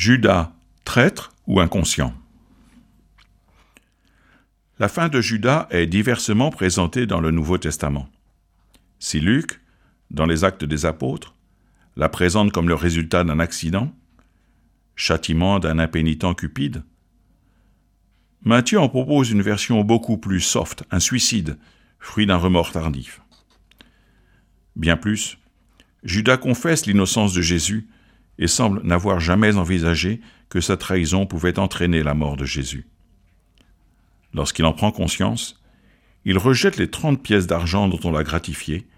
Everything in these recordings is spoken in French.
Judas, traître ou inconscient La fin de Judas est diversement présentée dans le Nouveau Testament. Si Luc, dans les actes des apôtres, la présente comme le résultat d'un accident, châtiment d'un impénitent cupide, Matthieu en propose une version beaucoup plus soft, un suicide, fruit d'un remords tardif. Bien plus, Judas confesse l'innocence de Jésus et semble n'avoir jamais envisagé que sa trahison pouvait entraîner la mort de Jésus. Lorsqu'il en prend conscience, il rejette les trente pièces d'argent dont on l'a gratifié,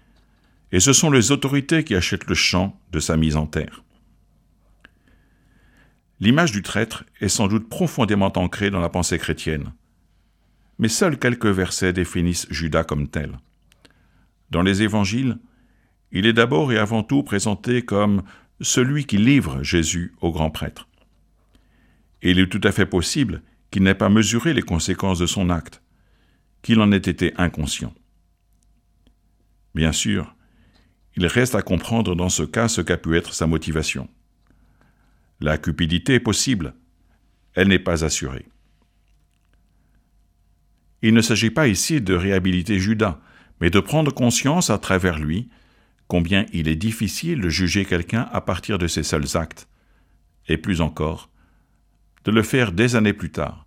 et ce sont les autorités qui achètent le champ de sa mise en terre. L'image du traître est sans doute profondément ancrée dans la pensée chrétienne, mais seuls quelques versets définissent Judas comme tel. Dans les évangiles, il est d'abord et avant tout présenté comme celui qui livre Jésus au grand prêtre. Il est tout à fait possible qu'il n'ait pas mesuré les conséquences de son acte, qu'il en ait été inconscient. Bien sûr, il reste à comprendre dans ce cas ce qu'a pu être sa motivation. La cupidité est possible, elle n'est pas assurée. Il ne s'agit pas ici de réhabiliter Judas, mais de prendre conscience à travers lui combien il est difficile de juger quelqu'un à partir de ses seuls actes, et plus encore, de le faire des années plus tard,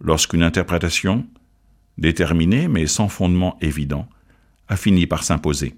lorsqu'une interprétation, déterminée mais sans fondement évident, a fini par s'imposer.